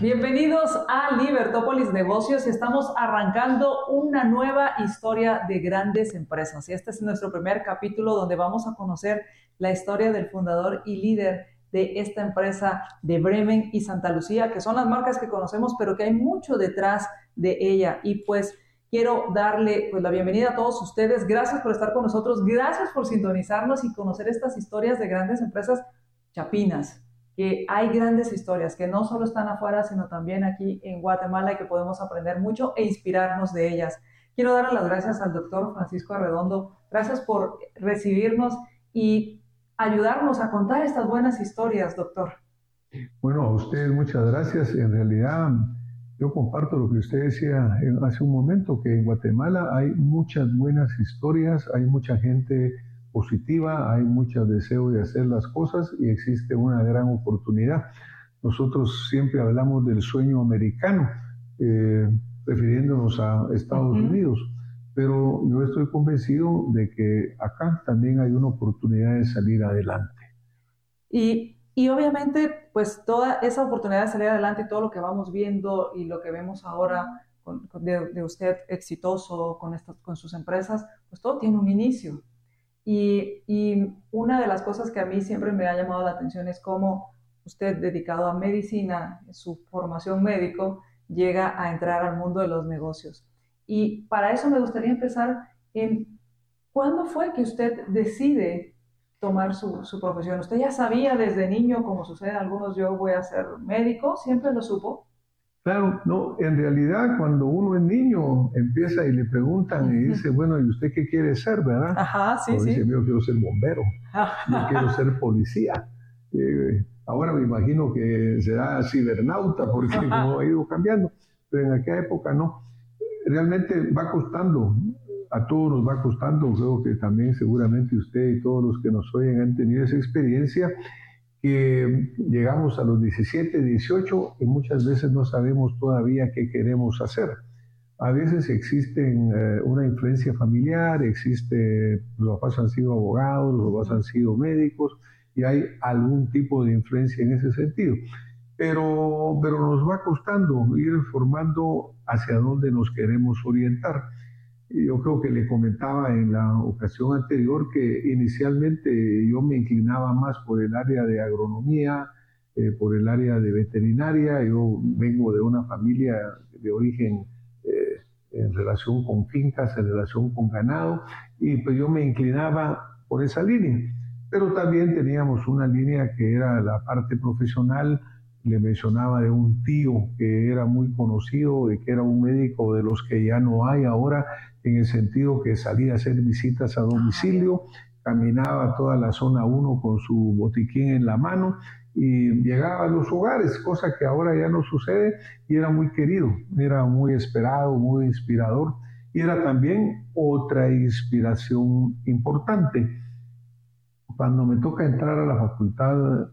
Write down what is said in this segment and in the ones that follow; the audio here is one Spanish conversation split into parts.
Bienvenidos a Libertópolis Negocios. Estamos arrancando una nueva historia de grandes empresas. Y este es nuestro primer capítulo donde vamos a conocer la historia del fundador y líder de esta empresa de Bremen y Santa Lucía, que son las marcas que conocemos, pero que hay mucho detrás de ella. Y pues quiero darle pues, la bienvenida a todos ustedes. Gracias por estar con nosotros. Gracias por sintonizarnos y conocer estas historias de grandes empresas chapinas que hay grandes historias que no solo están afuera, sino también aquí en Guatemala y que podemos aprender mucho e inspirarnos de ellas. Quiero dar las gracias al doctor Francisco Arredondo. Gracias por recibirnos y ayudarnos a contar estas buenas historias, doctor. Bueno, a ustedes muchas gracias. En realidad, yo comparto lo que usted decía hace un momento, que en Guatemala hay muchas buenas historias, hay mucha gente positiva, hay mucho deseo de hacer las cosas y existe una gran oportunidad. Nosotros siempre hablamos del sueño americano, eh, refiriéndonos a Estados Unidos, pero yo estoy convencido de que acá también hay una oportunidad de salir adelante. Y, y obviamente, pues toda esa oportunidad de salir adelante todo lo que vamos viendo y lo que vemos ahora de, usted exitoso con, estas, con sus empresas, pues todo tiene un inicio. Y, una de las cosas que a mí siempre me ha llamado la atención es cómo usted, dedicado a medicina, su formación médico, llega a entrar al mundo de los negocios. Y para eso me gustaría empezar en cuándo fue que usted decide tomar su, su profesión. ¿Usted ya sabía desde niño, como sucede en algunos, yo voy a ser médico? ¿Siempre lo supo? Claro, no, en realidad cuando uno es niño empieza y le preguntan y dice, bueno, ¿y usted qué quiere ser, verdad? Ajá, sí, sí. Dice, yo quiero ser bombero, yo quiero ser policía. Eh, ahora me imagino que será cibernauta porque como ha ido cambiando, pero en aquella época no. Realmente va costando, a todos nos va costando, creo que también seguramente usted y todos los que nos oyen han tenido esa experiencia que llegamos a los 17, 18 y muchas veces no sabemos todavía qué queremos hacer. A veces existe eh, una influencia familiar, existe, los papás han sido abogados, los papás han sido médicos y hay algún tipo de influencia en ese sentido. Pero, pero nos va costando ir formando hacia dónde nos queremos orientar. Yo creo que le comentaba en la ocasión anterior que inicialmente yo me inclinaba más por el área de agronomía, eh, por el área de veterinaria. Yo vengo de una familia de origen eh, en relación con fincas, en relación con ganado, y pues yo me inclinaba por esa línea. Pero también teníamos una línea que era la parte profesional, le mencionaba de un tío que era muy conocido, de que era un médico de los que ya no hay ahora, en el sentido que salía a hacer visitas a domicilio, caminaba toda la zona 1 con su botiquín en la mano y llegaba a los hogares, cosa que ahora ya no sucede y era muy querido, era muy esperado, muy inspirador y era también otra inspiración importante. Cuando me toca entrar a la facultad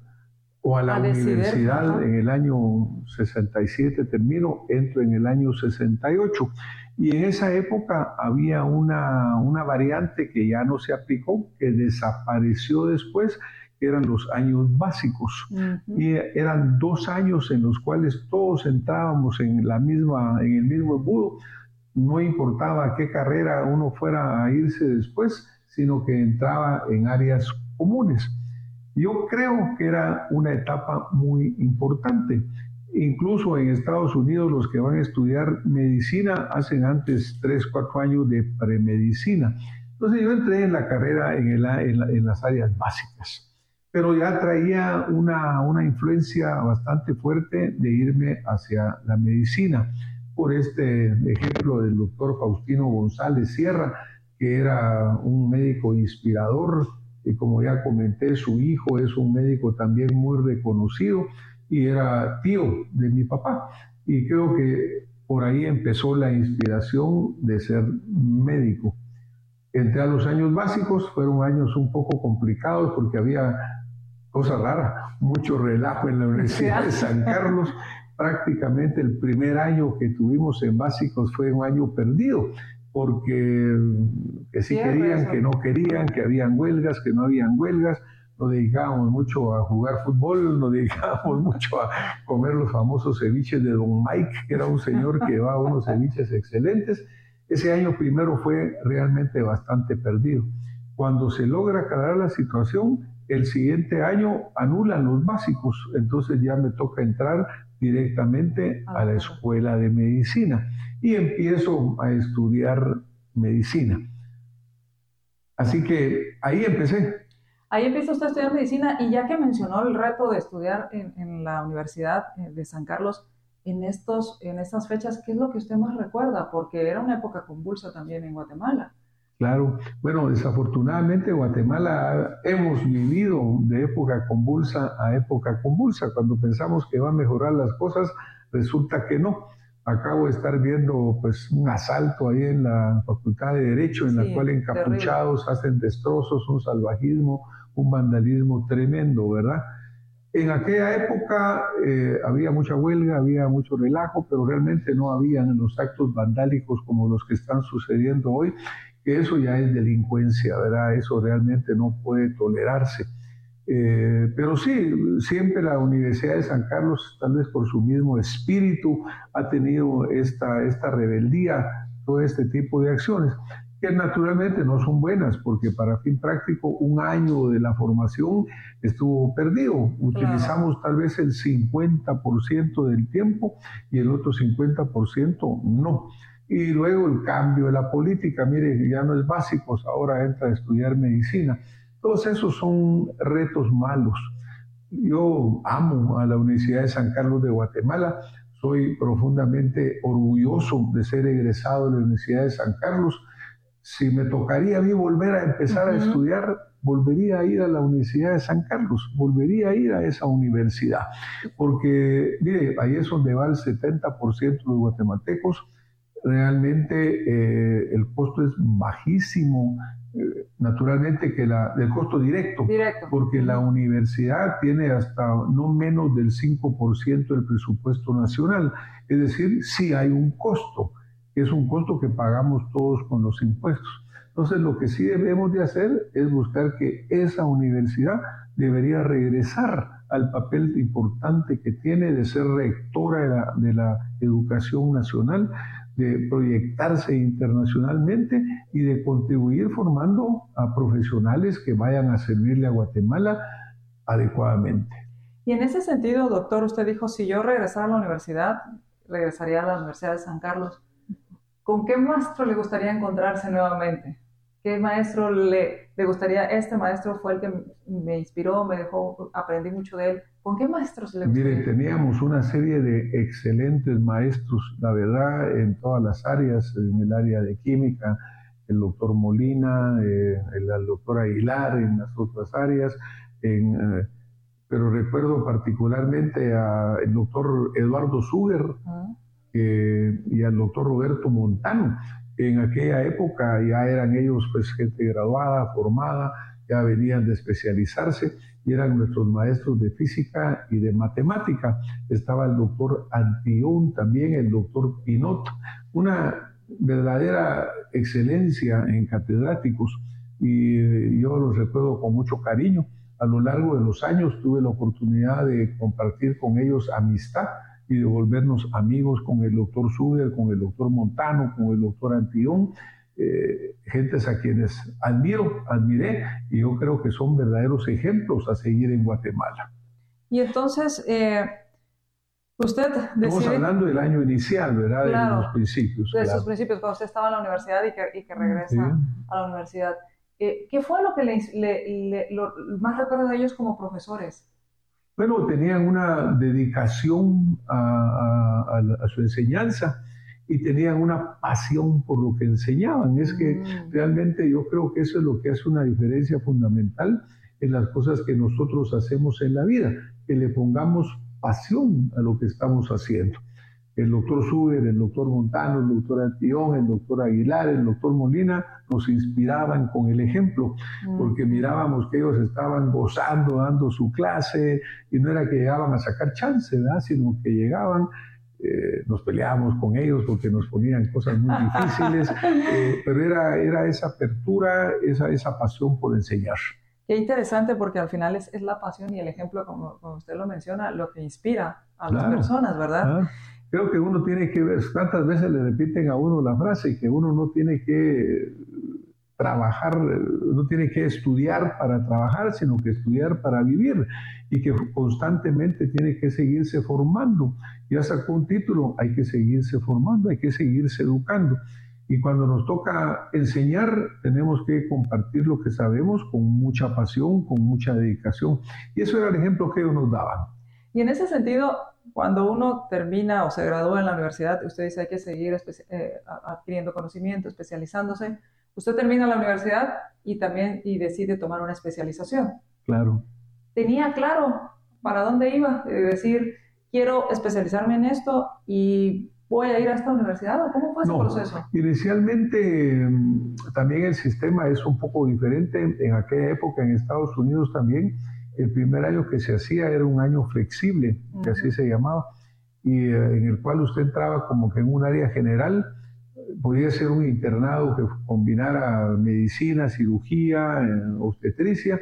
o a la universidad en el año 67 termino, entro en el año 68 y en esa época había una, una variante que ya no se aplicó, que desapareció después, que eran los años básicos. Y eran dos años en los cuales todos entrábamos en, la misma, en el mismo embudo. No importaba qué carrera uno fuera a irse después, sino que entraba en áreas comunes. Yo creo que era una etapa muy importante. Incluso en Estados Unidos los que van a estudiar medicina hacen antes 3, 4 años de premedicina. Entonces yo entré en la carrera en, en, las áreas básicas, pero ya traía una, una influencia bastante fuerte de irme hacia la medicina. Por este ejemplo del doctor Faustino González Sierra, que era un médico inspirador, y como ya comenté, su hijo es un médico también muy reconocido y era tío de mi papá. Y creo que por ahí empezó la inspiración de ser médico. Entré a los años básicos, fueron años un poco complicados porque había cosa rara, mucho relajo en la Universidad de San Carlos. Prácticamente el primer año que tuvimos en básicos fue un año perdido, porque que sí querían, que no querían, que habían huelgas, que no habían huelgas. Nos dedicábamos mucho a jugar fútbol, nos dedicábamos mucho a comer los famosos ceviches de Don Mike, que era un señor que llevaba unos ceviches excelentes. Ese año primero fue realmente bastante perdido. Cuando se logra aclarar la situación, el siguiente año anulan los básicos, entonces ya me toca entrar directamente a la escuela de medicina y empiezo a estudiar medicina. Así que ahí empecé. Ahí empieza usted a estudiar medicina y ya que mencionó el reto de estudiar en, la Universidad eh, de San Carlos, en, estos, en estas fechas, ¿qué es lo que usted más recuerda? Porque era una época convulsa también en Guatemala. Claro, bueno, desafortunadamente Guatemala hemos vivido de época convulsa a época convulsa. Cuando pensamos que va a mejorar las cosas, resulta que no. Acabo de estar viendo pues un asalto ahí en la Facultad de Derecho, en la cual encapuchados hacen destrozos, un salvajismo, un vandalismo tremendo, ¿verdad? En aquella época eh, había mucha huelga, había mucho relajo, pero realmente no habían los actos vandálicos como los que están sucediendo hoy que eso ya es delincuencia, ¿verdad? Eso realmente no puede tolerarse. Eh, pero sí, siempre la Universidad de San Carlos, tal vez por su mismo espíritu, ha tenido esta, esta rebeldía, todo este tipo de acciones, que naturalmente no son buenas, porque para fin práctico un año de la formación estuvo perdido. Utilizamos tal vez el 50% del tiempo y el otro 50% no. Y luego el cambio de la política, mire, ya no es básicos, ahora entra a estudiar medicina. Todos esos son retos malos. Yo amo a la Universidad de San Carlos de Guatemala, soy profundamente orgulloso de ser egresado de la Universidad de San Carlos. Si me tocaría a mí volver a empezar a estudiar, volvería a ir a la Universidad de San Carlos, volvería a ir a esa universidad, porque, mire, ahí es donde va el 70% de los guatemaltecos, realmente eh, el costo es bajísimo, naturalmente que la, del costo directo, porque la universidad tiene hasta no menos del 5% del presupuesto nacional, es decir, sí hay un costo, es un costo que pagamos todos con los impuestos. Entonces lo que sí debemos de hacer es buscar que esa universidad debería regresar al papel importante que tiene de ser rectora de la, de la educación nacional, de proyectarse internacionalmente y de contribuir formando a profesionales que vayan a servirle a Guatemala adecuadamente. Y en ese sentido, doctor, usted dijo, si yo regresara a la universidad, regresaría a la Universidad de San Carlos. ¿Con qué maestro le gustaría encontrarse nuevamente? ¿Qué maestro le, le gustaría? Este maestro fue el que me inspiró, me dejó, aprendí mucho de él. ¿Con qué maestros le gustaría? Mire, teníamos una serie de excelentes maestros, la verdad, en todas las áreas, en el área de química, el doctor Molina, eh, el, doctor Aguilar, en las otras áreas, en, eh, pero recuerdo particularmente al doctor Eduardo Suger y al doctor Roberto Montano, en aquella época ya eran ellos pues gente graduada, formada, ya venían de especializarse y eran nuestros maestros de física y de matemática. Estaba el doctor Antión también, el doctor Pinot, una verdadera excelencia en catedráticos y yo los recuerdo con mucho cariño. A lo largo de los años tuve la oportunidad de compartir con ellos amistad y de volvernos amigos con el doctor Suder, con el doctor Montano, con el doctor Antión, eh, gentes a quienes admiro, admiré, y yo creo que son verdaderos ejemplos a seguir en Guatemala. Y entonces, eh, usted decide... Estamos hablando del año inicial, ¿verdad? de los principios. De sus principios, cuando usted estaba en la universidad y que, y que regresa a la universidad. Eh, ¿Qué fue lo que le, le, lo más recuerda de ellos como profesores? Bueno, tenían una dedicación a, su enseñanza y tenían una pasión por lo que enseñaban. Es que mm. realmente yo creo que eso es lo que hace una diferencia fundamental en las cosas que nosotros hacemos en la vida, que le pongamos pasión a lo que estamos haciendo. El doctor Suber, el doctor Montano, el doctor Antillón, el doctor Aguilar, el doctor Molina, nos inspiraban con el ejemplo, porque mirábamos que ellos estaban gozando, dando su clase, y no era que llegaban a sacar chance, ¿verdad? sino que llegaban eh, nos peleábamos con ellos porque nos ponían cosas muy difíciles, eh, pero era, era esa apertura, esa, esa pasión por enseñar. Qué interesante porque al final es, es la pasión y el ejemplo, como, como, usted lo menciona, lo que inspira a las personas, ¿verdad? Creo que uno tiene que ver, tantas veces le repiten a uno la frase que uno no tiene que trabajar, no tiene que estudiar para trabajar, sino que estudiar para vivir y que constantemente tiene que seguirse formando. Ya sacó un título, hay que seguirse formando, hay que seguirse educando. Y cuando nos toca enseñar, tenemos que compartir lo que sabemos con mucha pasión, con mucha dedicación. Y eso era el ejemplo que ellos nos daban. Y en ese sentido, cuando uno termina o se gradúa en la universidad, usted dice hay que seguir eh, adquiriendo conocimiento, especializándose. Usted termina la universidad y también y decide tomar una especialización. Claro tenía claro para dónde iba, es decir, quiero especializarme en esto y voy a ir a esta universidad. ¿Cómo fue ese proceso? Inicialmente mm, también el sistema es un poco diferente. En aquella época en Estados Unidos también el primer año que se hacía era un año flexible, que así se llamaba, y eh, en el cual usted entraba como que en un área general. Podía ser un internado que combinara medicina, cirugía, eh, obstetricia,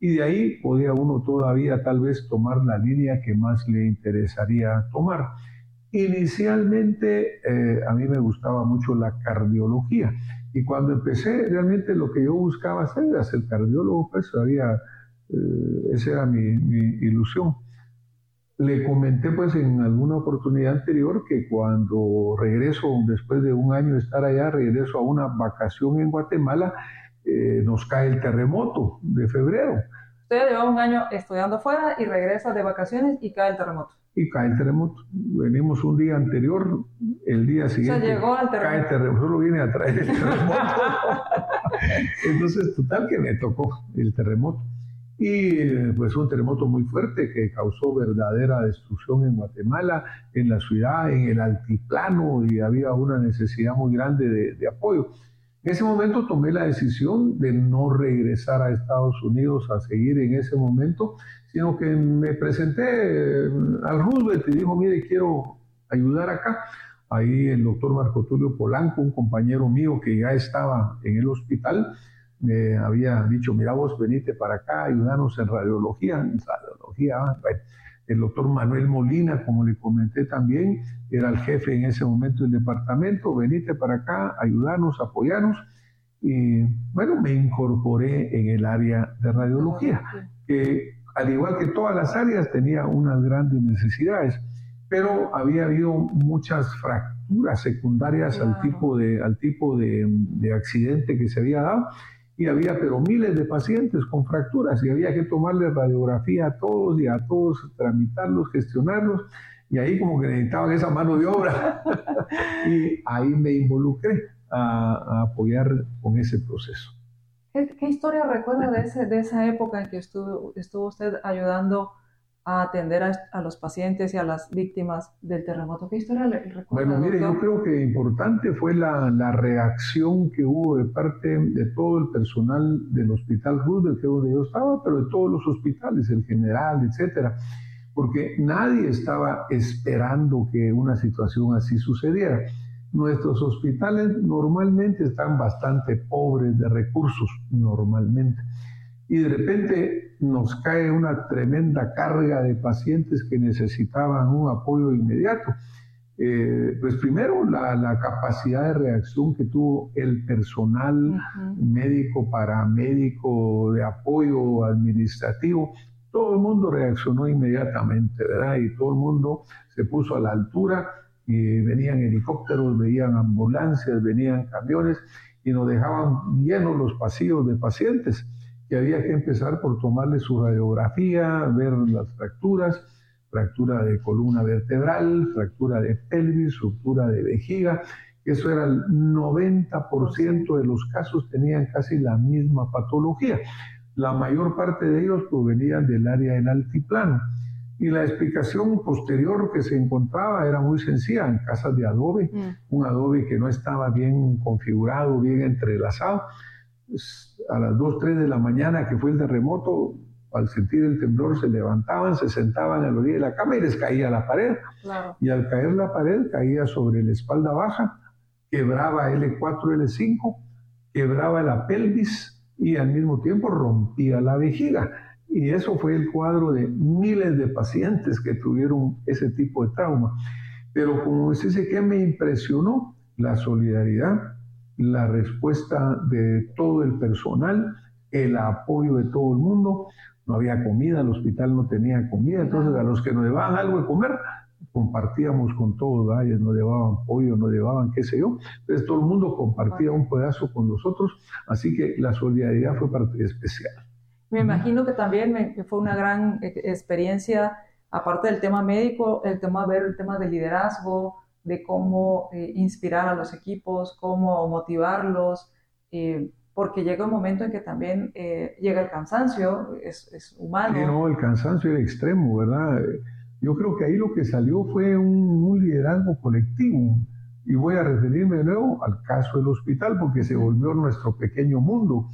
y de ahí podía uno todavía tal vez tomar la línea que más le interesaría tomar. Inicialmente eh, a mí me gustaba mucho la cardiología y cuando empecé realmente lo que yo buscaba hacer era ser cardiólogo, pues había, eh, esa era mi, ilusión. Le comenté pues en alguna oportunidad anterior que cuando regreso, después de un año de estar allá, regreso a una vacación en Guatemala, eh, nos cae el terremoto de febrero. Usted lleva un año estudiando afuera y regresa de vacaciones y cae el terremoto. Y cae el terremoto. Venimos un día anterior, el día siguiente. llegó al terremoto. Cae el terremoto, solo viene a traer el terremoto. Entonces, total que me tocó el terremoto. Y pues un terremoto muy fuerte que causó verdadera destrucción en Guatemala, en la ciudad, en el altiplano, y había una necesidad muy grande de, de apoyo. En ese momento tomé la decisión de no regresar a Estados Unidos a seguir en ese momento, sino que me presenté eh, al Roosevelt y dijo, mire, quiero ayudar acá. Ahí el doctor Marco Tulio Polanco, un compañero mío que ya estaba en el hospital, me había dicho, mira vos, venite para acá, ayudarnos en radiología. En radiología, ah, el doctor Manuel Molina, como le comenté también, era el jefe en ese momento del departamento, venite para acá, ayudarnos, apoyarnos. Y bueno, me incorporé en el área de radiología, que al igual que todas las áreas tenía unas grandes necesidades, pero había habido muchas fracturas secundarias al tipo, de, al tipo de, de accidente que se había dado y había pero miles de pacientes con fracturas y había que tomarle radiografía a todos y a todos tramitarlos, gestionarlos y ahí como que necesitaban esa mano de obra y ahí me involucré a, apoyar con ese proceso. ¿Qué, historia recuerda de, ese, de esa época en que estuvo, estuvo usted ayudando a atender a, los pacientes y a las víctimas del terremoto. ¿Qué historia le recuerda? Bueno, mire, yo creo que importante fue la, la, reacción que hubo de parte de todo el personal del Hospital Roosevelt, que es donde yo estaba, pero de todos los hospitales, el general, etcétera, porque nadie estaba esperando que una situación así sucediera. Nuestros hospitales normalmente están bastante pobres de recursos, normalmente y de repente nos cae una tremenda carga de pacientes que necesitaban un apoyo inmediato. Eh, pues primero la, la, capacidad de reacción que tuvo el personal médico, paramédico, de apoyo administrativo, todo el mundo reaccionó inmediatamente, ¿verdad? Y todo el mundo se puso a la altura y venían helicópteros, venían ambulancias, venían camiones y nos dejaban llenos los pasillos de pacientes que había que empezar por tomarle su radiografía, ver las fracturas, fractura de columna vertebral, fractura de pelvis, fractura de vejiga. Eso era el 90% de los casos tenían casi la misma patología. La mayor parte de ellos provenían del área del altiplano. Y la explicación posterior que se encontraba era muy sencilla, en casas de adobe, mm. un adobe que no estaba bien configurado, bien entrelazado. A las 2, 3 de la mañana que fue el terremoto, al sentir el temblor se levantaban, se sentaban a la orilla de la cama y les caía la pared. Y al caer la pared caía sobre la espalda baja, quebraba L4, L5, quebraba la pelvis y al mismo tiempo rompía la vejiga. Y eso fue el cuadro de miles de pacientes que tuvieron ese tipo de trauma. Pero como dice que me impresionó la solidaridad, la respuesta de todo el personal, el apoyo de todo el mundo. No había comida, el hospital no tenía comida, entonces a los que nos llevaban algo de comer, compartíamos con todos, ellos nos llevaban pollo, nos llevaban qué sé yo, entonces todo el mundo compartía un pedazo con nosotros, así que la solidaridad fue parte especial. Me imagino que también fue una gran e, experiencia, aparte del tema médico, el tema ver el tema del liderazgo, de cómo eh, inspirar a los equipos, cómo motivarlos, eh, porque llega un momento en que también eh, llega el cansancio, es, es humano. Sí, no, el cansancio era extremo, ¿verdad? Yo creo que ahí lo que salió fue un, un liderazgo colectivo. Y voy a referirme de nuevo al caso del hospital, porque se volvió nuestro pequeño mundo.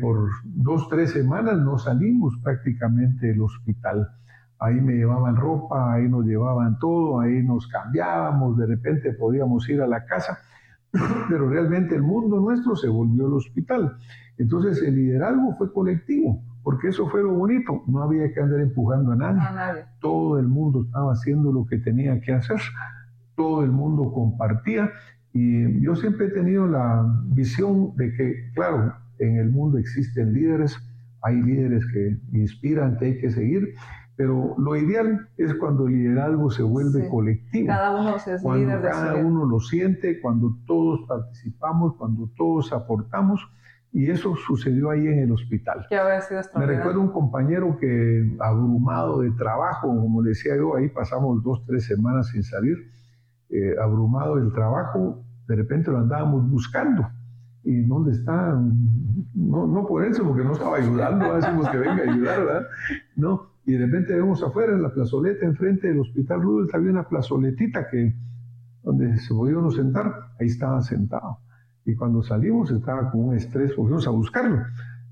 por dos, tres semanas no salimos prácticamente del hospital ahí me llevaban ropa, ahí nos llevaban todo, ahí nos cambiábamos, de repente podíamos ir a la casa, pero realmente el mundo nuestro se volvió el hospital. Entonces el liderazgo fue colectivo, porque eso fue lo bonito, no había que andar empujando a nadie, todo el mundo estaba haciendo lo que tenía que hacer, todo el mundo compartía y yo siempre he tenido la visión de que, claro, en el mundo existen líderes, hay líderes que inspiran, que hay que seguir, pero lo ideal es cuando el liderazgo se vuelve colectivo. Cada uno es cuando líder de cada uno lo siente, cuando todos participamos, cuando todos aportamos. Y eso sucedió ahí en el hospital. Me recuerdo un compañero que, abrumado de trabajo, como decía yo, ahí pasamos dos, tres semanas sin salir, eh, abrumado del trabajo, de repente lo andábamos buscando. ¿Y dónde está? No, no por eso, porque no estaba ayudando, decimos que venga a ayudar, ¿verdad? No, y de repente vemos afuera en la plazoleta, enfrente del Hospital Rudolf, había una plazoletita que, donde se podía uno sentar, ahí estaba sentado. Y cuando salimos estaba con un estrés, fuimos a buscarlo.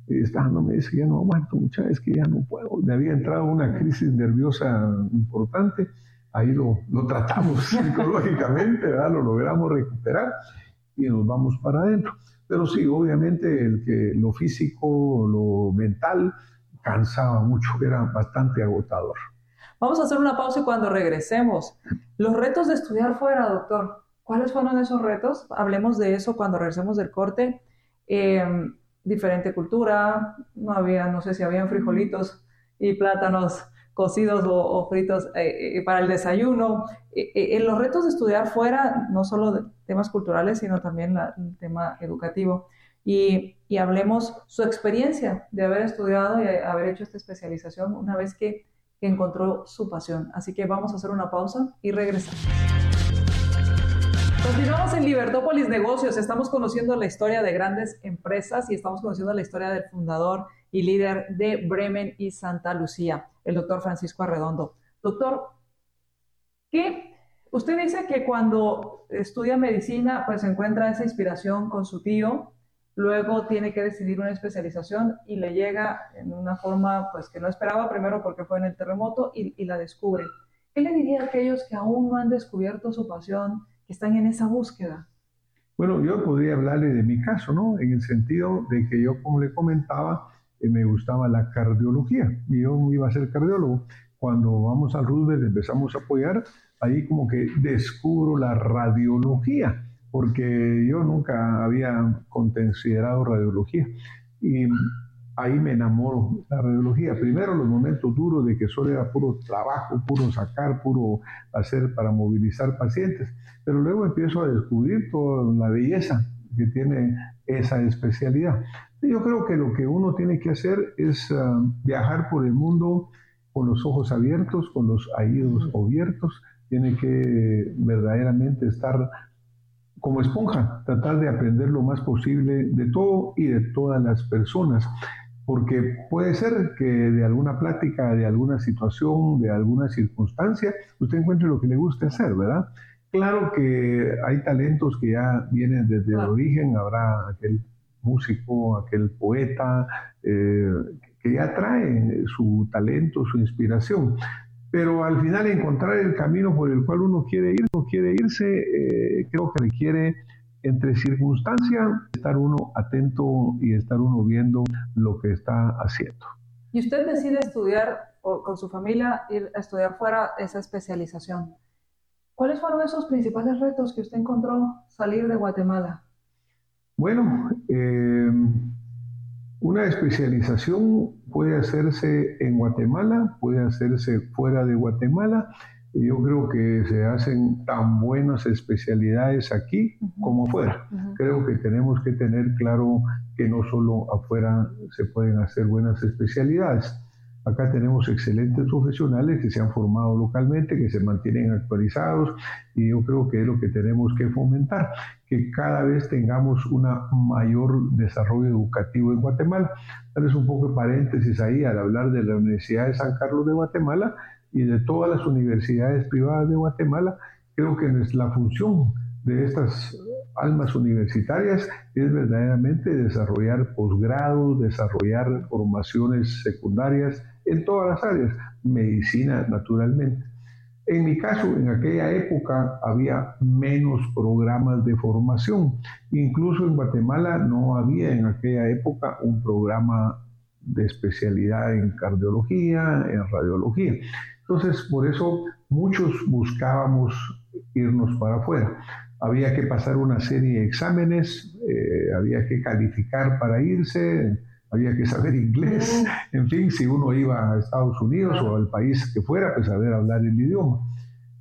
Y estaba, no me dice, ya no aguanto mucha, es que ya no puedo. Me había entrado una crisis nerviosa importante, ahí lo, lo tratamos psicológicamente, ¿verdad? lo logramos recuperar y nos vamos para adentro. Pero sí, obviamente el que lo físico, lo mental, cansaba mucho, era bastante agotador. Vamos a hacer una pausa y cuando regresemos, los retos de estudiar fuera, doctor, ¿cuáles fueron esos retos? Hablemos de eso cuando regresemos del corte. Em, diferente cultura, no había, no sé si habían frijolitos y plátanos cocidos o, fritos eh, eh, para el desayuno. Eh, en los retos de estudiar fuera, no solo temas culturales, sino también el tema educativo y, hablemos su experiencia de haber estudiado y haber hecho esta especialización una vez que, encontró su pasión. Así que vamos a hacer una pausa y regresamos. Continuamos en Libertópolis Negocios. Estamos conociendo la historia de grandes empresas y estamos conociendo la historia del fundador y líder de Bremen y Santa Lucía, el doctor Francisco Arredondo. Doctor, ¿qué? Usted dice que cuando estudia medicina, pues encuentra esa inspiración con su tío, luego tiene que decidir una especialización y le llega en una forma pues que no esperaba, primero porque fue en el terremoto y, la descubre. ¿Qué le diría a aquellos que aún no han descubierto su pasión, que están en esa búsqueda? Bueno, yo podría hablarle de mi caso, ¿no? En el sentido de que yo, como le comentaba, eh, me gustaba la cardiología y yo iba a ser cardiólogo. Cuando vamos al Roosevelt empezamos a apoyar, ahí como que descubro la radiología porque yo nunca había considerado radiología. Y ahí me enamoro de la radiología. Primero los momentos duros de que solo era puro trabajo, puro sacar, puro hacer para movilizar pacientes. Pero luego empiezo a descubrir toda la belleza que tiene esa especialidad. Yo creo que lo que uno tiene que hacer es ah, viajar por el mundo con los ojos abiertos, con los oídos abiertos. Tiene que verdaderamente estar como esponja, tratar de aprender lo más posible de todo y de todas las personas, porque puede ser que de alguna plática, de alguna situación, de alguna circunstancia, usted encuentre lo que le guste hacer, ¿verdad? Claro que hay talentos que ya vienen desde el origen, habrá aquel músico, aquel poeta, eh, que ya trae su talento, su inspiración. Pero al final encontrar el camino por el cual uno quiere ir, no quiere irse, eh, creo que requiere entre circunstancias estar uno atento y estar uno viendo lo que está haciendo. Y usted decide estudiar o con su familia ir a estudiar fuera esa especialización. ¿Cuáles fueron esos principales retos que usted encontró salir de Guatemala? Bueno, eh, una especialización puede hacerse en Guatemala, puede hacerse fuera de Guatemala. Y yo creo que se hacen tan buenas especialidades aquí como fuera. Creo que tenemos que tener claro que no solo afuera se pueden hacer buenas especialidades. Acá tenemos excelentes profesionales que se han formado localmente, que se mantienen actualizados y yo creo que es lo que tenemos que fomentar, que cada vez tengamos un mayor desarrollo educativo en Guatemala. Tal un poco de paréntesis ahí al hablar de la Universidad de San Carlos de Guatemala y de todas las universidades privadas de Guatemala. Creo que la función de estas almas universitarias es verdaderamente desarrollar posgrados, desarrollar formaciones secundarias en todas las áreas, medicina naturalmente. En mi caso, en aquella época había menos programas de formación. Incluso en Guatemala no había en aquella época un programa de especialidad en cardiología, en radiología. Entonces, por eso muchos buscábamos irnos para afuera. Había que pasar una serie de exámenes, eh, había que calificar para irse, había que saber inglés, en fin, si uno iba a Estados Unidos o al país que fuera, pues saber hablar el idioma.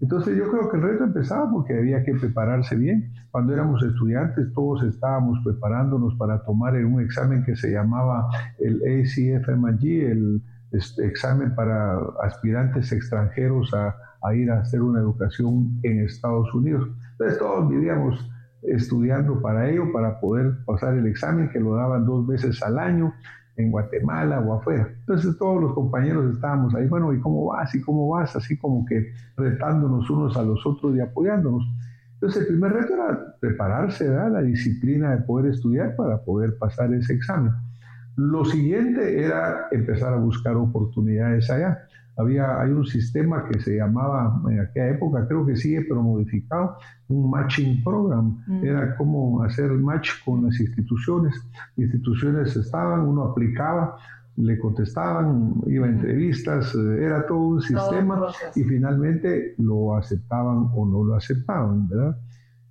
Entonces yo creo que el reto empezaba porque había que prepararse bien. Cuando éramos estudiantes todos estábamos preparándonos para tomar un examen que se llamaba el ACFMG, el este, examen para aspirantes extranjeros a, a ir a hacer una educación en Estados Unidos. Entonces todos vivíamos estudiando para ello, para poder pasar el examen, que lo daban dos veces al año en Guatemala o afuera. Entonces todos los compañeros estábamos ahí, bueno, ¿y cómo vas? ¿Y cómo vas? Así como que retándonos unos a los otros y apoyándonos. Entonces el primer reto era prepararse, ¿verdad? la disciplina de poder estudiar para poder pasar ese examen. Lo siguiente era empezar a buscar oportunidades allá había, hay un sistema que se llamaba en aquella época, creo que sigue, pero modificado, un matching program. Mm. Era como hacer match con las instituciones. Instituciones estaban, uno aplicaba, le contestaban, iba a entrevistas, eh, era todo un sistema y finalmente lo aceptaban o no lo aceptaban, ¿verdad?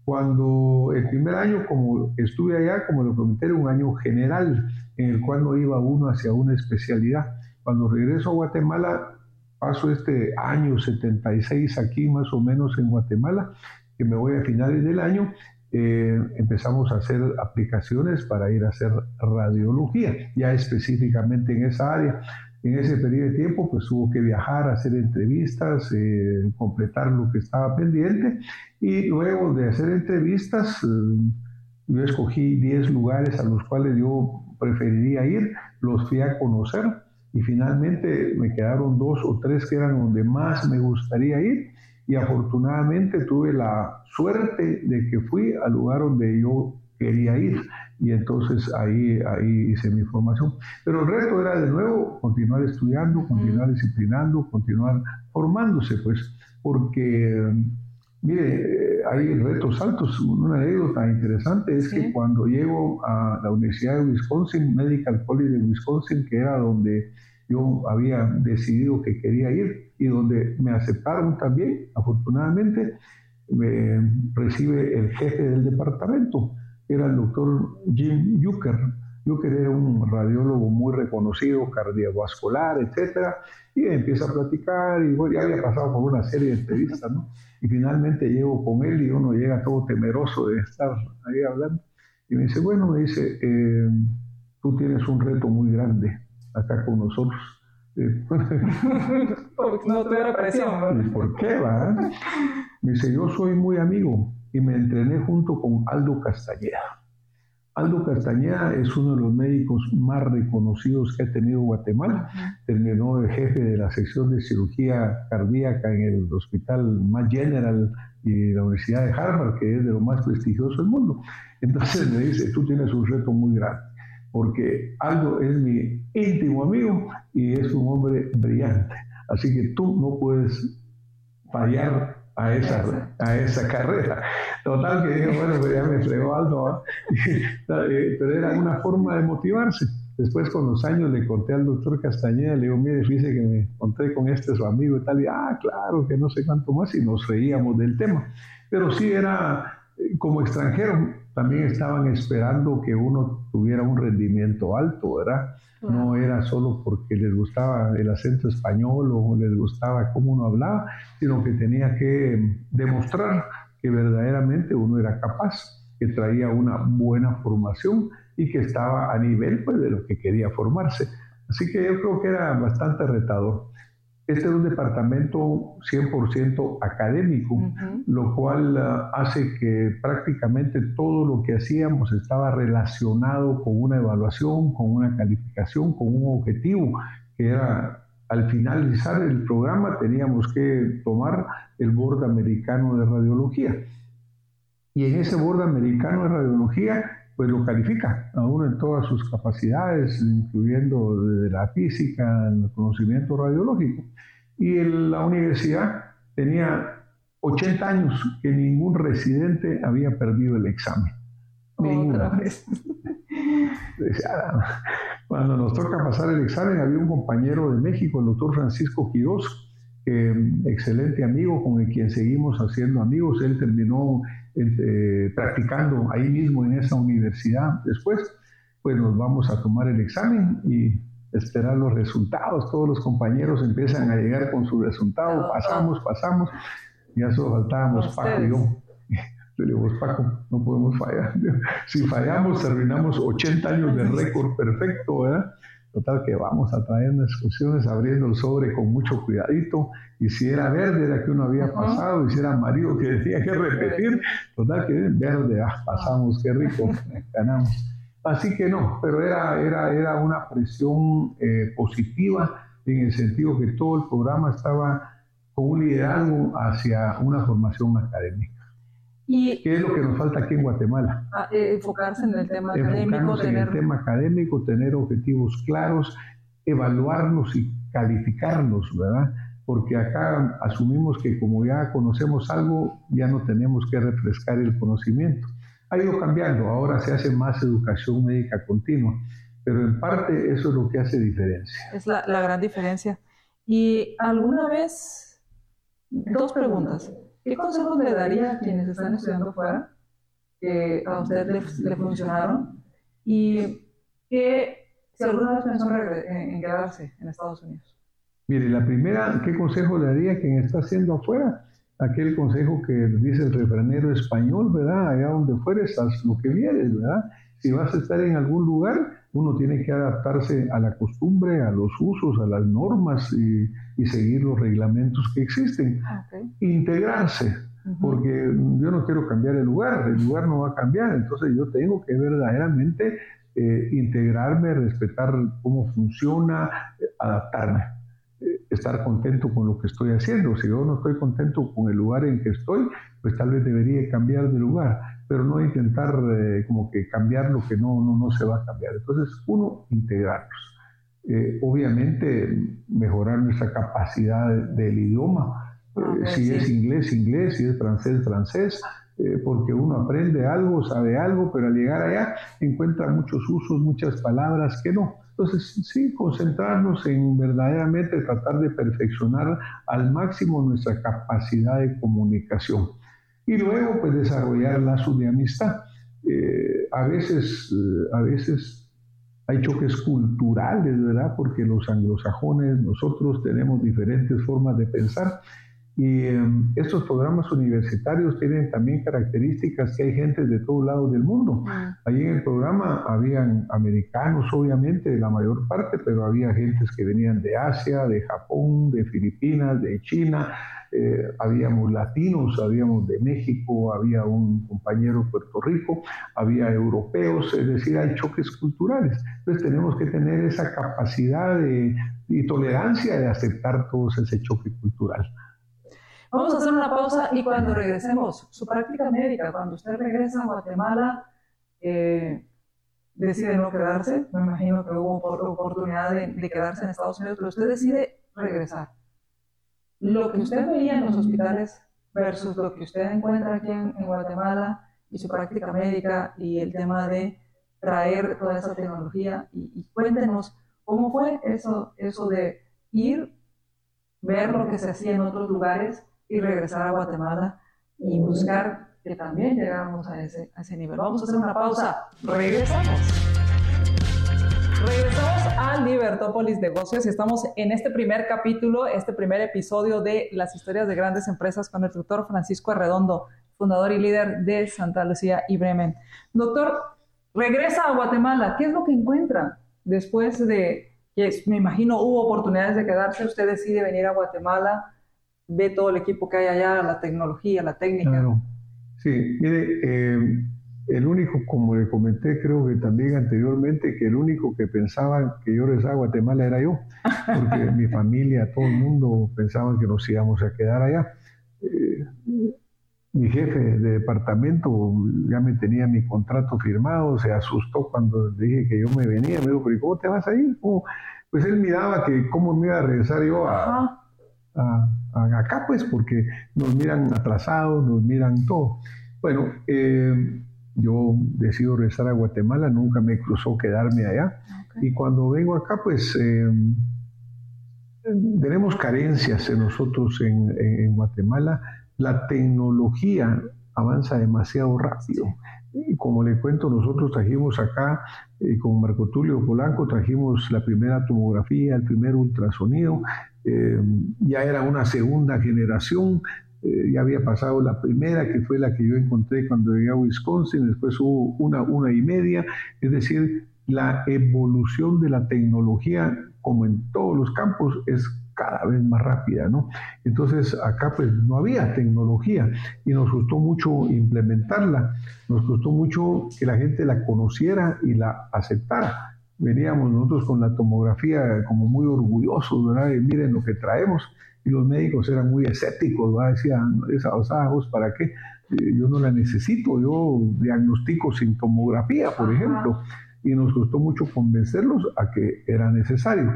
Cuando el primer año, como estuve allá, como lo prometí, era un año general en el cual no iba uno hacia una especialidad. Cuando regreso a Guatemala, paso este año 76 aquí más o menos en Guatemala, que me voy a finales del año, eh, empezamos a hacer aplicaciones para ir a hacer radiología, ya específicamente en esa área. En ese periodo de tiempo, pues hubo que viajar, hacer entrevistas, eh, completar lo que estaba pendiente y luego de hacer entrevistas, eh, yo escogí 10 lugares a los cuales yo preferiría ir, los fui a conocer y finalmente me quedaron dos o tres que eran donde más me gustaría ir y afortunadamente tuve la suerte de que fui al lugar donde yo quería ir y entonces ahí, ahí hice mi formación. Pero el reto era de nuevo continuar estudiando, continuar disciplinando, continuar formándose, pues, porque, mire, hay retos altos. Una anécdota interesante es que cuando llego a la Universidad de Wisconsin, Medical College de Wisconsin, que era donde yo había decidido que quería ir y donde me aceptaron también, afortunadamente, me recibe el jefe del departamento, era el doctor Jim Yucker. Yucker era un radiólogo muy reconocido, cardiovascular, etcétera, y empieza a platicar y bueno, ya había pasado por una serie de entrevistas, ¿no? Y finalmente llego con él y uno llega todo temeroso de estar ahí hablando. Y me dice, bueno, me dice, eh, tú tienes un reto muy grande acá con nosotros. no tuviera presión. ¿Por qué va? Me dice, yo soy muy amigo y me entrené junto con Aldo Castañeda. Aldo Castañeda es uno de los médicos más reconocidos que ha tenido Guatemala. Terminó de jefe de la sección de cirugía cardíaca en el hospital más general y la Universidad de Harvard, que es de lo más prestigioso del mundo. Entonces me dice, tú tienes un reto muy grande, porque Aldo es mi íntimo amigo y es un hombre brillante. Así que tú no puedes fallar a esa, a esa carrera. Total que dije, bueno, pues ya me fregó Aldo, eh, pero era una forma de motivarse. Después con los años le conté al doctor Castañeda, le digo, mire, fíjese que me encontré con este su amigo y tal, y ah, claro, que no sé cuánto más, y nos reíamos del tema. Pero sí era, como extranjero, también estaban esperando que uno tuviera un rendimiento alto, ¿verdad? No era solo porque les gustaba el acento español o les gustaba cómo uno hablaba, sino que tenía que demostrar que verdaderamente uno era capaz, que traía una buena formación y que estaba a nivel pues, de lo que quería formarse. Así que yo creo que era bastante retador. Este era un departamento 100% académico, lo cual ah, hace que prácticamente todo lo que hacíamos estaba relacionado con una evaluación, con una calificación, con un objetivo, que era al finalizar el programa teníamos que tomar el board americano de radiología. Y en ese board americano de radiología pues lo califica a uno en todas sus capacidades, incluyendo desde la física, el conocimiento radiológico. Y en la universidad tenía 80 años que ningún residente había perdido el examen. Ninguna. vez. Cuando nos toca pasar el examen, había un compañero de México, el doctor Francisco Quiroz, excelente amigo con el quien seguimos haciendo amigos. Él terminó eh, practicando ahí mismo en esa universidad. Después, pues nos vamos a tomar el examen y esperar los resultados. Todos los compañeros empiezan a llegar con su resultado. Pasamos, pasamos. Ya solo faltábamos Paco y yo. Le digo, Paco, no podemos fallar. Si fallamos, terminamos 80 años de récord perfecto, ¿verdad? Total que vamos a traer unas discusiones abriendo el sobre con mucho cuidadito. Y si era verde era que uno había pasado, y si era amarillo que tenía que repetir. Total que verde, ah, pasamos, qué rico, ganamos. Así que no, pero era, era, era una presión eh, positiva en el sentido que todo el programa estaba con un liderazgo hacia una formación académica. Y, ¿Qué es lo que nos falta aquí en Guatemala? Ah, eh, enfocarse en el tema académico. Tener... en el tema académico, tener objetivos claros, evaluarnos y calificarnos, ¿verdad? Porque acá asumimos que como ya conocemos algo, ya no tenemos que refrescar el conocimiento. Ha ido cambiando, ahora se hace más educación médica continua, pero en parte eso es lo que hace diferencia. Es la, la gran diferencia. Y alguna vez, dos preguntas. ¿Qué consejos le daría a quienes están estudiando fuera que a usted le, funcionaron? Y que si alguna vez pensó en quedarse en Estados Unidos. Mire, la primera, ¿qué consejo le daría a quien está haciendo afuera? Aquel consejo que dice el refranero español, ¿verdad? Allá donde fueres, haz lo que vienes, ¿verdad? Si vas a estar en algún lugar, uno tiene que adaptarse a la costumbre, a los usos, a las normas y, seguir los reglamentos que existen. Ah, Integrarse, porque yo no quiero cambiar el lugar, el lugar no va a cambiar, entonces yo tengo que verdaderamente eh, integrarme, respetar cómo funciona, adaptarme, eh, estar contento con lo que estoy haciendo. Si yo no estoy contento con el lugar en que estoy, pues tal vez debería cambiar de lugar pero no intentar eh, como que cambiar lo que no, no, no, se va a cambiar. Entonces, uno, integrarnos. Eh, obviamente, mejorar nuestra capacidad del idioma. Eh, si es inglés, inglés, si es francés, francés, porque uno aprende algo, sabe algo, pero al llegar allá encuentra muchos usos, muchas palabras que no. Entonces, sí, concentrarnos en verdaderamente tratar de perfeccionar al máximo nuestra capacidad de comunicación y luego pues desarrollar lazos de amistad. Eh, a, veces, eh, a veces hay choques culturales, ¿verdad? Porque los anglosajones, nosotros tenemos diferentes formas de pensar Y em, estos programas universitarios tienen también características que hay gente de todos lados del mundo. Allí en el programa habían americanos, obviamente, de la mayor parte, pero había gentes que venían de Asia, de Japón, de Filipinas, de China, eh, habíamos latinos, habíamos de México, había un compañero de Puerto Rico, había europeos, es decir, hay choques culturales. Entonces tenemos que tener esa capacidad de, y tolerancia de aceptar todo ese choque cultural. Vamos a hacer una pausa y cuando regresemos, su práctica médica, cuando usted regresa a Guatemala, eh, decide no quedarse, me imagino que hubo oportunidad de quedarse en Estados Unidos, pero usted decide regresar lo que usted veía en los hospitales versus lo que usted encuentra aquí en, Guatemala y su práctica médica y el tema de traer toda esa tecnología y, cuéntenos cómo fue eso, eso de ir, ver lo que se hacía en otros lugares y regresar a Guatemala y buscar que también llegáramos a ese, a ese nivel. Vamos a hacer una pausa. Regresamos. Regresamos a Libertópolis Negocios y estamos en este primer capítulo, este primer episodio de las historias de grandes empresas con el doctor Francisco Arredondo, fundador y líder de Santa Lucía y Bremen. Doctor, regresa a Guatemala. ¿Qué es lo que encuentra después de que me imagino hubo oportunidades de quedarse? Usted decide venir a Guatemala, ve todo el equipo que hay allá, la tecnología, la técnica. Claro. Sí, mire, eh, el único, como le comenté, creo que también anteriormente, que el único que pensaba que yo regresaba a Guatemala era yo, porque mi familia, todo el mundo pensaban que nos íbamos a quedar allá. Eh, mi jefe de departamento ya me tenía mi contrato firmado, se asustó cuando dije que yo me venía, me dijo, pero ¿cómo te vas a ir? Pues él miraba que cómo me iba a regresar yo a, acá, pues, porque nos miran atrasados, nos miran todo. Bueno, eh, yo decido regresar a Guatemala, nunca me cruzó quedarme allá. Y cuando vengo acá, pues em, tenemos carencias en nosotros en, Guatemala. La tecnología avanza demasiado rápido. Y como le cuento, nosotros trajimos acá, eh, con Marco Tulio Polanco, trajimos la primera tomografía, el primer ultrasonido, em, ya era una segunda generación, eh, ya había pasado la primera, que fue la que yo encontré cuando llegué a Wisconsin, después hubo una, una y media, es decir, la evolución de la tecnología, como en todos los campos, es cada vez más rápida, ¿no? Entonces acá pues no había tecnología y nos costó mucho implementarla, nos costó mucho que la gente la conociera y la aceptara. Veníamos nosotros con la tomografía como muy orgullosos, ¿verdad? Y miren lo que traemos y los médicos eran muy escépticos, ¿va? decían, esa ojos, ¿para qué? Eh, yo no la necesito, yo diagnostico sin tomografía, por ejemplo, y nos costó mucho convencerlos a que era necesario.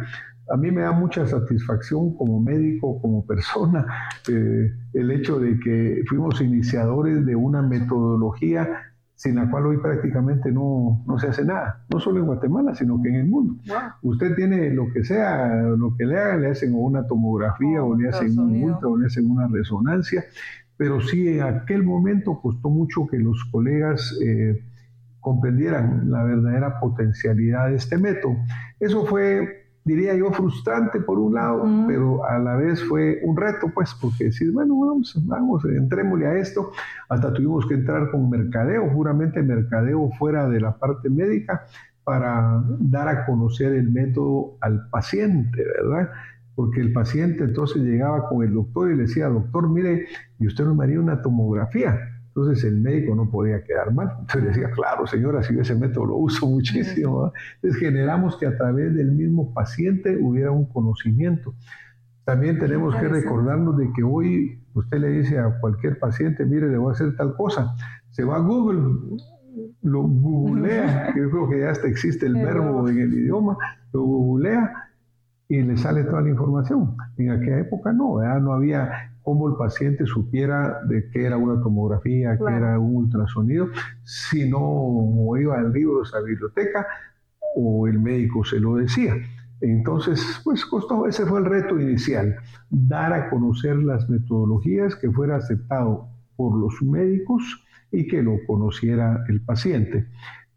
A mí me da mucha satisfacción como médico, como persona, eh, el hecho de que fuimos iniciadores de una metodología sin la cual hoy prácticamente no, no, se hace nada, no solo en Guatemala, sino que en el mundo. Usted tiene lo que sea, lo que le hagan, le hacen una tomografía o le hacen un ultra o le hacen una resonancia, pero sí en aquel momento costó mucho que los colegas eh, comprendieran la verdadera potencialidad de este método. Eso fue diría yo, frustrante por un lado, pero a la vez fue un reto, pues, porque decís, bueno, vamos, vamos, entrémosle a esto. Hasta tuvimos que entrar con mercadeo, puramente mercadeo fuera de la parte médica, para dar a conocer el método al paciente, ¿verdad? Porque el paciente entonces llegaba con el doctor y le decía, doctor, mire, y usted no me haría una tomografía. Entonces el médico no podía quedar mal. Entonces decía, claro, señora, si ese método lo uso muchísimo. Entonces generamos que a través del mismo paciente hubiera un conocimiento. También tenemos que recordarnos de que hoy usted le dice a cualquier paciente, mire, le voy a hacer tal cosa. Se va a Google, lo googlea, que creo que ya hasta existe el verbo en el idioma, lo googlea y le sale toda la información. En aquella época no, ya no había cómo el paciente supiera de qué era una tomografía, qué era un ultrasonido, si no iba al libro a la biblioteca o el médico se lo decía. Entonces, pues costó, ese fue el reto inicial, dar a conocer las metodologías que fuera aceptado por los médicos y que lo conociera el paciente.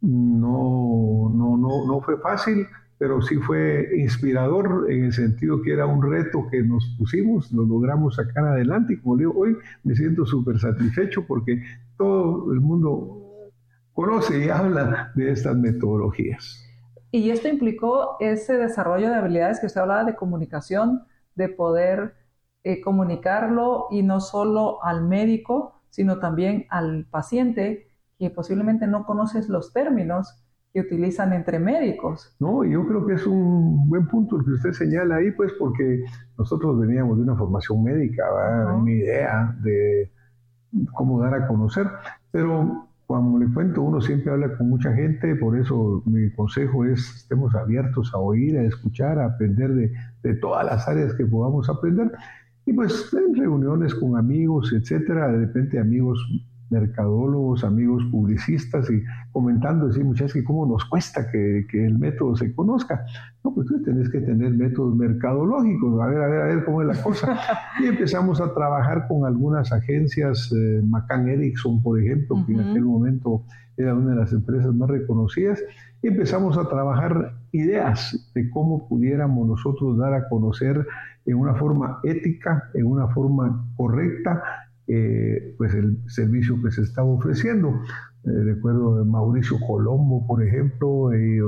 No, no, no, no fue fácil, pero sí fue inspirador en el sentido que era un reto que nos pusimos, lo logramos sacar adelante y como digo, hoy me siento súper satisfecho porque todo el mundo conoce y habla de estas metodologías. Y esto implicó ese desarrollo de habilidades que usted hablaba de comunicación, de poder eh, comunicarlo y no solo al médico, sino también al paciente que posiblemente no conoces los términos que utilizan entre médicos. No, yo creo que es un buen punto el que usted señala ahí, pues porque nosotros veníamos de una formación médica, una idea de cómo dar a conocer, pero como le cuento, uno siempre habla con mucha gente, por eso mi consejo es estemos abiertos a oír, a escuchar, a aprender de, de todas las áreas que podamos aprender. Y pues en reuniones con amigos, etcétera, de repente amigos mercadólogos, amigos publicistas y comentando, decir, muchachos, que cómo nos cuesta que, que, el método se conozca. No, pues tú tenés que tener métodos mercadológicos, a ver, a ver, a ver cómo es la cosa. Y empezamos a trabajar con algunas agencias, eh, McCann Erickson, por ejemplo, que en aquel momento era una de las empresas más reconocidas, y empezamos a trabajar ideas de cómo pudiéramos nosotros dar a conocer en una forma ética, en una forma correcta, eh, pues el servicio que se estaba ofreciendo. Eh, recuerdo de Mauricio Colombo, por ejemplo, eh,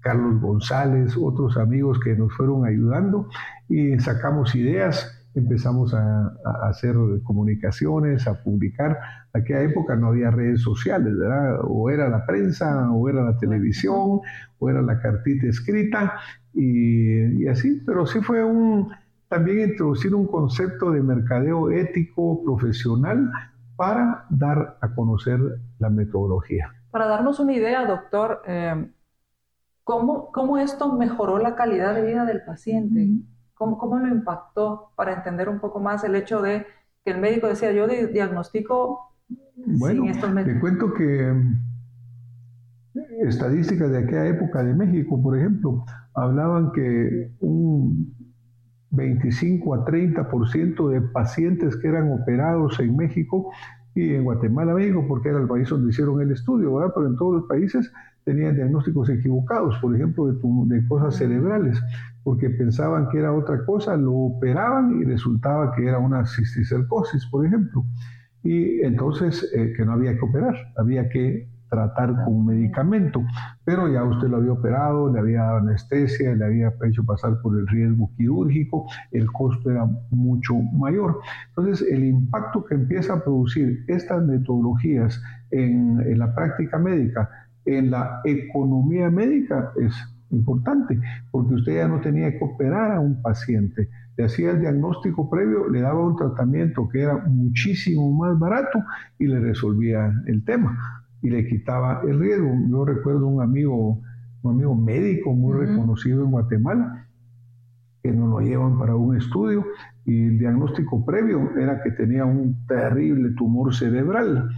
Carlos González, otros amigos que nos fueron ayudando y sacamos ideas, empezamos a, hacer comunicaciones, a publicar. En aquella época no había redes sociales, ¿verdad? O era la prensa, o era la televisión, o era la cartita escrita, y así, pero sí fue un, también introducir un concepto de mercadeo ético, profesional, para dar a conocer la metodología. Para darnos una idea, doctor, eh, ¿cómo, ¿cómo, esto mejoró la calidad de vida del paciente? ¿Cómo, ¿Cómo, lo impactó para entender un poco más el hecho de que el médico decía, yo diagnostico bueno, sin estos médicos? Te cuento que eh, estadísticas de aquella época de México, por ejemplo, hablaban que un 25 a 30% de pacientes que eran operados en México y en Guatemala, México, porque era el país donde hicieron el estudio, ¿verdad? pero en todos los países tenían diagnósticos equivocados, por ejemplo, de, cosas cerebrales, porque pensaban que era otra cosa, lo operaban y resultaba que era una cisticercosis, por ejemplo. Y entonces eh, que no había que operar, había que tratar con medicamento, pero ya usted lo había operado, le había dado anestesia, le había hecho pasar por el riesgo quirúrgico, el costo era mucho mayor. Entonces, el impacto que empieza a producir estas metodologías en, en la práctica médica, en la economía médica, es importante, porque usted ya no tenía que operar a un paciente, le hacía el diagnóstico previo, le daba un tratamiento que era muchísimo más barato y le resolvía el tema y le quitaba el riesgo. Yo recuerdo un amigo, un amigo médico muy reconocido en Guatemala, que nos lo llevan para un estudio y el diagnóstico previo era que tenía un terrible tumor cerebral.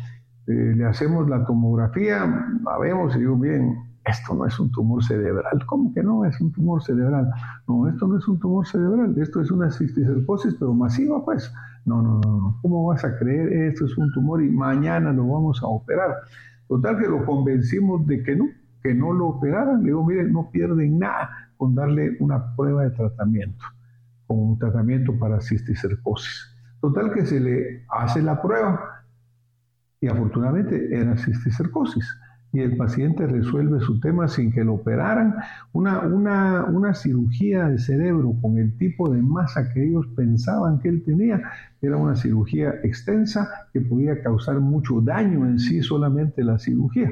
Eh, le hacemos la tomografía, la vemos y digo, bien, esto no es un tumor cerebral. ¿Cómo que no es un tumor cerebral? No, esto no es un tumor cerebral, esto es una cisticercosis, pero masiva, pues. No, no, no, ¿cómo vas a creer? Esto es un tumor y mañana lo vamos a operar. Total que lo convencimos de que no, que no lo operaran. Le digo, miren, no pierden nada con darle una prueba de tratamiento, con un tratamiento para cisticercosis. Total que se le hace la prueba y afortunadamente era cisticercosis y el paciente resuelve su tema sin que lo operaran. Una, una, una, cirugía de cerebro con el tipo de masa que ellos pensaban que él tenía era una cirugía extensa que podía causar mucho daño en sí solamente la cirugía.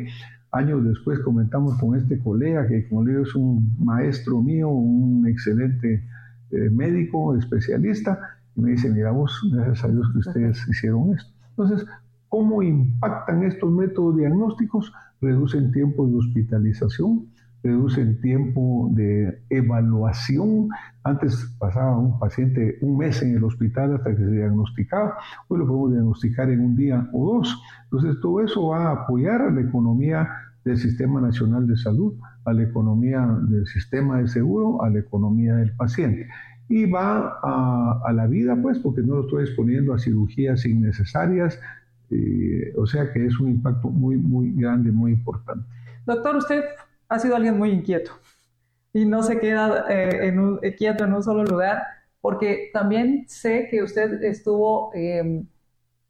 Años después comentamos con este colega que como le digo es un maestro mío, un excelente eh, médico, especialista, y me dice, mira vos, gracias a Dios que ustedes hicieron esto. Entonces, ¿cómo impactan estos métodos diagnósticos? Reducen tiempo de hospitalización, reducen tiempo de evaluación. Antes pasaba un paciente un mes en el hospital hasta que se diagnosticaba, hoy lo podemos diagnosticar en un día o dos. Entonces todo eso va a apoyar a la economía del Sistema Nacional de Salud, a la economía del sistema de seguro, a la economía del paciente. Y va a, a la vida, pues, porque no lo estoy exponiendo a cirugías innecesarias, eh, o sea que es un impacto muy, muy grande, muy importante. Doctor, usted ha sido alguien muy inquieto. y no se queda eh, en un, quieto en un solo lugar, porque también sé que usted estuvo em,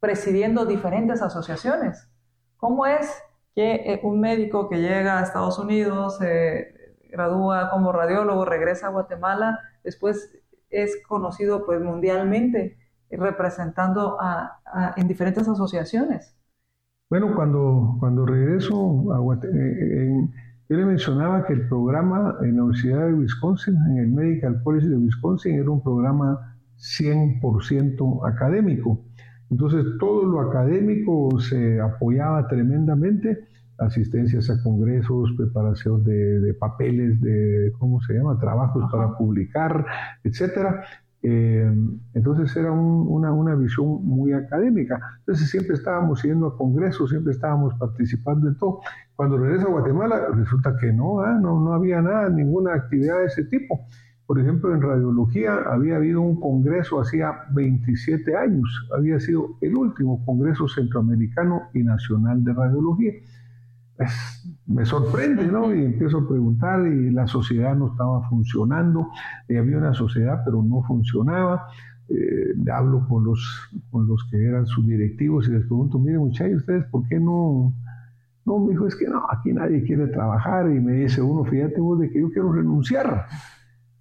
presidiendo diferentes asociaciones. ¿Cómo es que eh, un médico que llega a Estados Unidos, se gradúa como radiólogo, regresa a Guatemala, después es conocido pues mundialmente representando a, en diferentes asociaciones? Bueno, cuando, cuando regreso a Guatemala, eh, yo le mencionaba que el programa en la Universidad de Wisconsin, en el Medical College de Wisconsin, era un programa 100% académico. Entonces, todo lo académico se apoyaba tremendamente, asistencias a congresos, preparación de, papeles, de, ¿cómo se llama?, trabajos para publicar, etcétera. Eh, entonces era una, una, visión muy académica. Entonces siempre estábamos yendo a congresos, siempre estábamos participando en todo. Cuando regreso a Guatemala, resulta que no, ¿ah? no, no había nada, ninguna actividad de ese tipo. Por ejemplo, en radiología había habido un congreso hacía 27 años, había sido el último Congreso Centroamericano y Nacional de Radiología. Pues, me sorprende, ¿no? Y empiezo a preguntar y la sociedad no estaba funcionando, eh, había una sociedad pero no funcionaba. Eh, hablo con los, con los que eran sus directivos y les pregunto, miren muchachos, ¿ustedes por qué no, no, me dijo, es que no, aquí nadie quiere trabajar. Y me dice uno, fíjate vos de que yo quiero renunciar.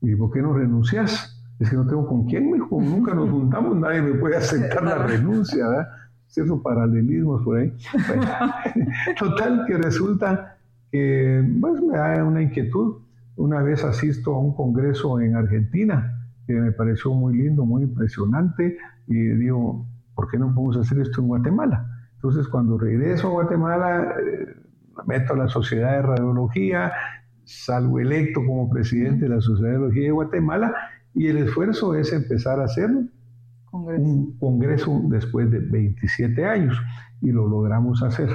Y ¿por qué no renuncias? Es que no tengo con quién, me dijo, nunca nos juntamos, nadie me puede aceptar la renuncia, ¿verdad? Ciertos paralelismos por ahí. Total, que resulta que pues, me da una inquietud. Una vez asisto a un congreso en Argentina que me pareció muy lindo, muy impresionante, y digo, ¿por qué no podemos hacer esto en Guatemala? Entonces, cuando regreso a Guatemala, eh, me meto a la Sociedad de Radiología, salgo electo como presidente de la Sociedad de Radiología de Guatemala y el esfuerzo es empezar a hacer un congreso después de 27 años y lo logramos hacer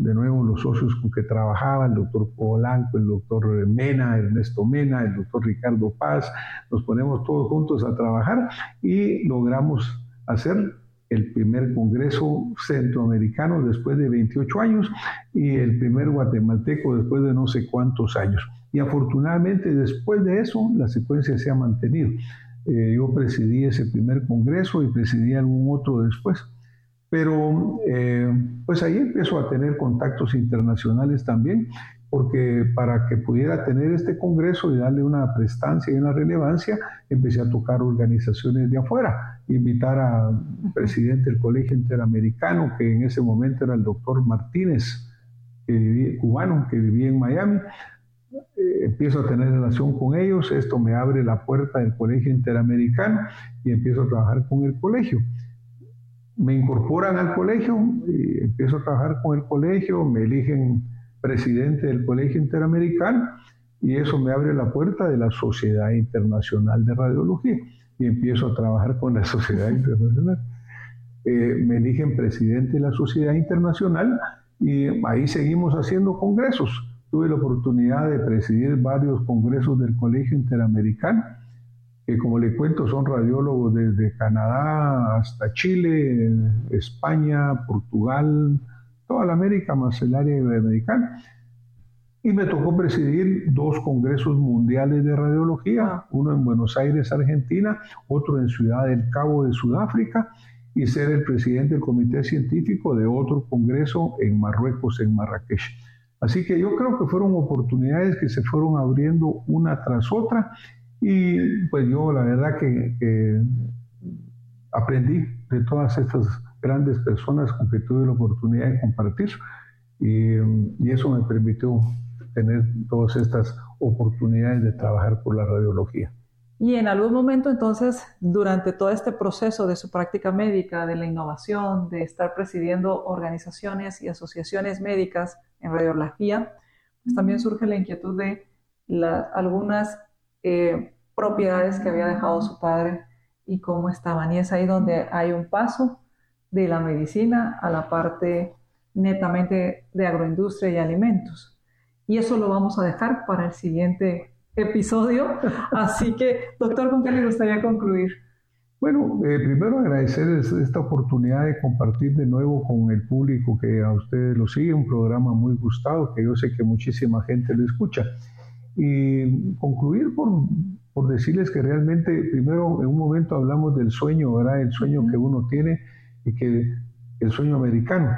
de nuevo los socios con que trabajaba, el doctor Polanco, el doctor Mena, Ernesto Mena, el doctor Ricardo Paz, nos ponemos todos juntos a trabajar y logramos hacer el primer Congreso Centroamericano después de 28 años y el primer guatemalteco después de no sé cuántos años. Y afortunadamente después de eso la secuencia se ha mantenido. Eh, yo presidí ese primer Congreso y presidí algún otro después. Pero eh, pues ahí empiezo a tener contactos internacionales también porque para que pudiera tener este congreso y darle una prestancia y una relevancia, empecé a tocar organizaciones de afuera, invitar al presidente del Colegio Interamericano, que en ese momento era el doctor Martínez, cubano, que vivía en Miami. Eh, empiezo a tener relación con ellos, esto me abre la puerta del Colegio Interamericano y empiezo a trabajar con el colegio me incorporan al colegio y empiezo a trabajar con el colegio, me eligen presidente del Colegio Interamericano y eso me abre la puerta de la Sociedad Internacional de Radiología y empiezo a trabajar con la Sociedad Internacional. Eh, me eligen presidente de la Sociedad Internacional y ahí seguimos haciendo congresos. Tuve la oportunidad de presidir varios congresos del Colegio Interamericano, que como le cuento son radiólogos desde Canadá hasta Chile, España, Portugal, toda la América más el área iberoamericana. Y me tocó presidir dos congresos mundiales de radiología, ah. uno en Buenos Aires, Argentina, otro en Ciudad del Cabo de Sudáfrica, y ser el presidente del comité científico de otro congreso en Marruecos, en Marrakech. Así que yo creo que fueron oportunidades que se fueron abriendo una tras otra y pues yo la verdad que, que aprendí de todas estas grandes personas con que tuve la oportunidad de compartir y, y eso me permitió tener todas estas oportunidades de trabajar por la radiología. Y en algún momento entonces, durante todo este proceso de su práctica médica, de la innovación, de estar presidiendo organizaciones y asociaciones médicas en radiología, pues también surge la inquietud de algunas eh, propiedades que había dejado su padre y cómo estaban. Y es ahí donde hay un paso de la medicina a la parte netamente de agroindustria y alimentos. Y eso lo vamos a dejar para el siguiente episodio. Así que, doctor, ¿con qué le gustaría concluir? Bueno, eh, primero agradecer esta oportunidad de compartir de nuevo con el público que a ustedes lo sigue, un programa muy gustado, que yo sé que muchísima gente lo escucha. Y concluir por, por decirles que realmente, primero, en un momento hablamos del sueño, ¿verdad? El sueño que uno tiene y que el sueño americano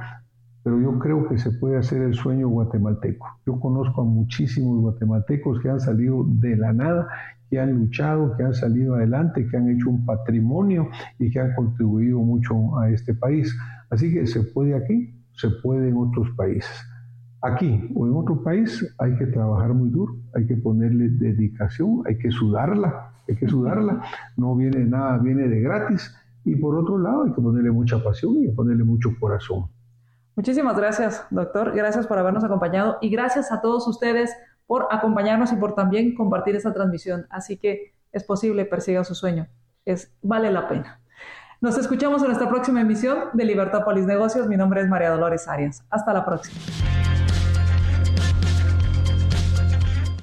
pero yo creo que se puede hacer el sueño guatemalteco. Yo conozco a muchísimos guatemaltecos que han salido de la nada, que han luchado, que han salido adelante, que han hecho un patrimonio y que han contribuido mucho a este país. Así que se puede aquí, se puede en otros países. Aquí o en otro país hay que trabajar muy duro, hay que ponerle dedicación, hay que sudarla, hay que sudarla. No viene nada, viene de gratis. Y por otro lado hay que ponerle mucha pasión y ponerle mucho corazón. Muchísimas gracias, doctor. Gracias por habernos acompañado y gracias a todos ustedes por acompañarnos y por también compartir esta transmisión. Así que es posible, persiga su sueño. Es, vale la pena. Nos escuchamos en nuestra próxima emisión de Libertópolis Negocios. Mi nombre es María Dolores Arias. Hasta la próxima.